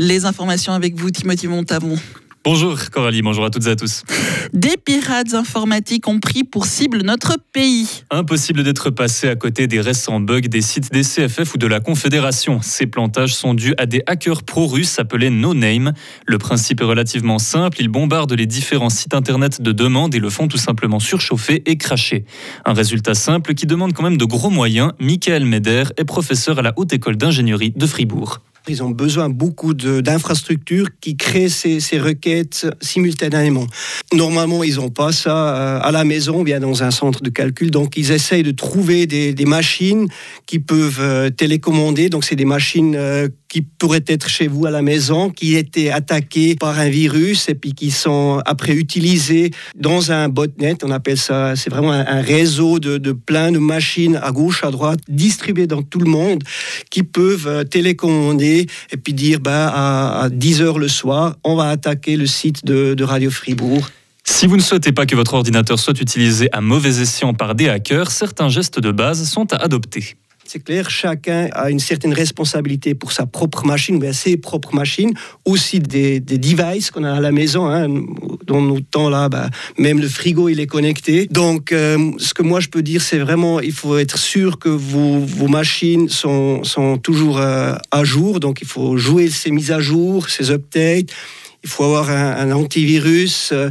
Les informations avec vous, Timothy Montavon. Bonjour Coralie, bonjour à toutes et à tous. Des pirates informatiques ont pris pour cible notre pays. Impossible d'être passé à côté des récents bugs des sites des CFF ou de la Confédération. Ces plantages sont dus à des hackers pro-russes appelés No Name. Le principe est relativement simple, ils bombardent les différents sites internet de demande et le font tout simplement surchauffer et cracher. Un résultat simple qui demande quand même de gros moyens. Michael Meder est professeur à la Haute École d'ingénierie de Fribourg. Ils ont besoin beaucoup d'infrastructures qui créent ces, requêtes simultanément. Normalement, ils n'ont pas ça euh, à la maison, bien dans un centre de calcul. Donc, ils essayent de trouver des, machines qui peuvent euh, télécommander. Donc, c'est des machines euh, qui pourraient être chez vous à la maison, qui étaient attaquées par un virus et puis qui sont après utilisées dans un botnet. On appelle ça, c'est vraiment un, réseau de, plein de machines à gauche, à droite, distribuées dans tout le monde, qui peuvent télécommander et puis dire ben, à, 10 h le soir, on va attaquer le site de, de Radio Fribourg. Si vous ne souhaitez pas que votre ordinateur soit utilisé à mauvais escient par des hackers, certains gestes de base sont à adopter. C'est clair, chacun a une certaine responsabilité pour sa propre machine, bien ses propres machines, aussi des, des devices qu'on a à la maison. Hein, dans nos temps là, bah, même le frigo il est connecté. Donc, euh, ce que moi je peux dire, c'est vraiment, il faut être sûr que vos, vos machines sont, sont toujours euh, à jour. Donc, il faut jouer ces mises à jour, ces updates il faut avoir un, antivirus, euh,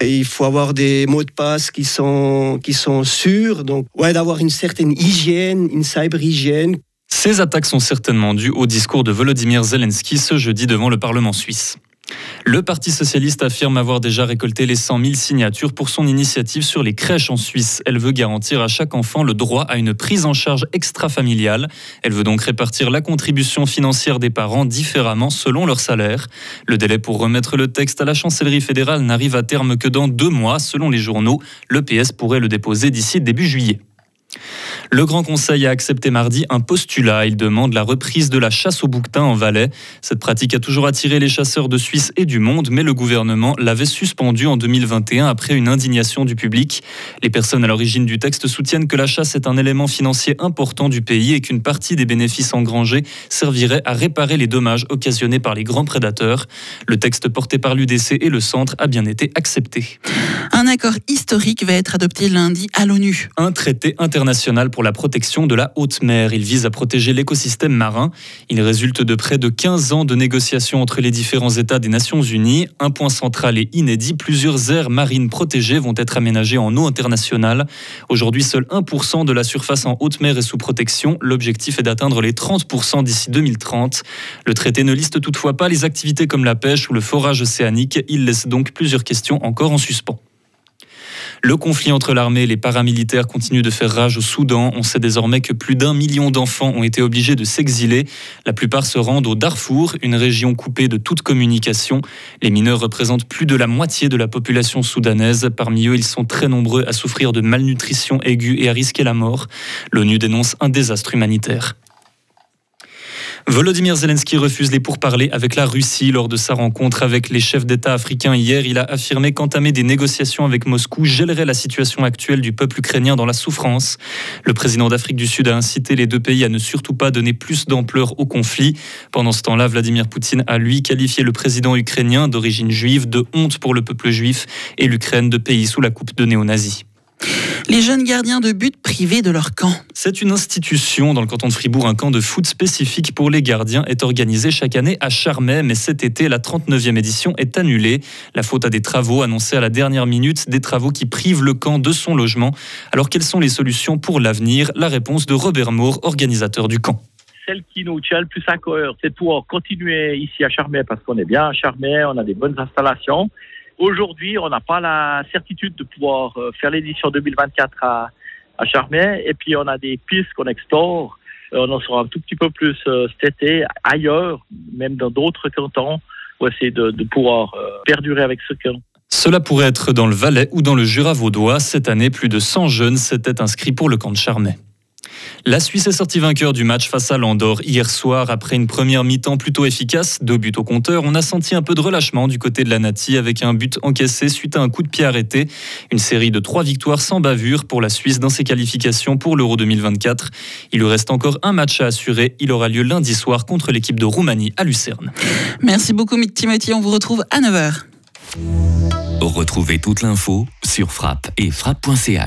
il faut avoir des mots de passe qui sont, qui sont sûrs. Donc, ouais, d'avoir une certaine hygiène, une cyber-hygiène. Ces attaques sont certainement dues au discours de Volodymyr Zelensky ce jeudi devant le Parlement suisse. Le Parti socialiste affirme avoir déjà récolté les 100 000 signatures pour son initiative sur les crèches en Suisse. Elle veut garantir à chaque enfant le droit à une prise en charge extra-familiale. Elle veut donc répartir la contribution financière des parents différemment selon leur salaire. Le délai pour remettre le texte à la chancellerie fédérale n'arrive à terme que dans deux mois, selon les journaux. Le PS pourrait le déposer d'ici début juillet. Le Grand Conseil a accepté mardi un postulat. Il demande la reprise de la chasse au bouquetin en Valais. Cette pratique a toujours attiré les chasseurs de Suisse et du monde, mais le gouvernement l'avait suspendue en 2021 après une indignation du public. Les personnes à l'origine du texte soutiennent que la chasse est un élément financier important du pays et qu'une partie des bénéfices engrangés servirait à réparer les dommages occasionnés par les grands prédateurs. Le texte porté par l'UDC et le centre a bien été accepté. Un accord historique va être adopté lundi à l'ONU. Un traité international pour la protection de la haute mer. Il vise à protéger l'écosystème marin. Il résulte de près de 15 ans de négociations entre les différents États des Nations Unies. Un point central et inédit, plusieurs aires marines protégées vont être aménagées en eau internationale. Aujourd'hui, seul 1% de la surface en haute mer est sous protection. L'objectif est d'atteindre les 30% d'ici 2030. Le traité ne liste toutefois pas les activités comme la pêche ou le forage océanique. Il laisse donc plusieurs questions encore en suspens. Le conflit entre l'armée et les paramilitaires continue de faire rage au Soudan. On sait désormais que plus d'un million d'enfants ont été obligés de s'exiler. La plupart se rendent au Darfour, une région coupée de toute communication. Les mineurs représentent plus de la moitié de la population soudanaise. Parmi eux, ils sont très nombreux à souffrir de malnutrition aiguë et à risquer la mort. L'ONU dénonce un désastre humanitaire. Volodymyr Zelensky refuse les pourparlers avec la Russie lors de sa rencontre avec les chefs d'État africains hier. Il a affirmé qu'entamer des négociations avec Moscou gèlerait la situation actuelle du peuple ukrainien dans la souffrance. Le président d'Afrique du Sud a incité les deux pays à ne surtout pas donner plus d'ampleur au conflit. Pendant ce temps-là, Vladimir Poutine a lui qualifié le président ukrainien d'origine juive de honte pour le peuple juif et l'Ukraine de pays sous la coupe de néo-nazis. Les jeunes gardiens de but privés de leur camp. C'est une institution dans le canton de Fribourg. Un camp de foot spécifique pour les gardiens est organisé chaque année à Charmey, mais cet été, la 39e édition est annulée. La faute à des travaux annoncés à la dernière minute, des travaux qui privent le camp de son logement. Alors quelles sont les solutions pour l'avenir? La réponse de Robert Moore, organisateur du camp celle qui nous tient le plus à cœur, c'est de pouvoir continuer ici à Charmey parce qu'on est bien à Charmey, on a des bonnes installations Aujourd'hui, on n'a pas la certitude de pouvoir euh, faire l'édition 2024 à, à. Et puis, on a des pistes qu'on explore. Euh, on en saura un tout petit peu plus euh, cet été, ailleurs, même dans d'autres cantons, pour essayer de, pouvoir perdurer avec ce camp. Cela pourrait être dans le Valais ou dans le Jura vaudois. Cette année, plus de 100 jeunes s'étaient inscrits pour le camp de Charmey. La Suisse est sortie vainqueur du match face à l'Andorre hier soir après une première mi-temps plutôt efficace, deux buts au compteur. On a senti un peu de relâchement du côté de la Nati avec un but encaissé suite à un coup de pied arrêté. Une série de trois victoires sans bavure pour la Suisse dans ses qualifications pour l'Euro 2024. Il lui reste encore un match à assurer. Il aura lieu lundi soir contre l'équipe de Roumanie à Lucerne. Merci beaucoup Timothy, on vous retrouve à 9h. Retrouvez toute l'info sur frappe et frappe.ch.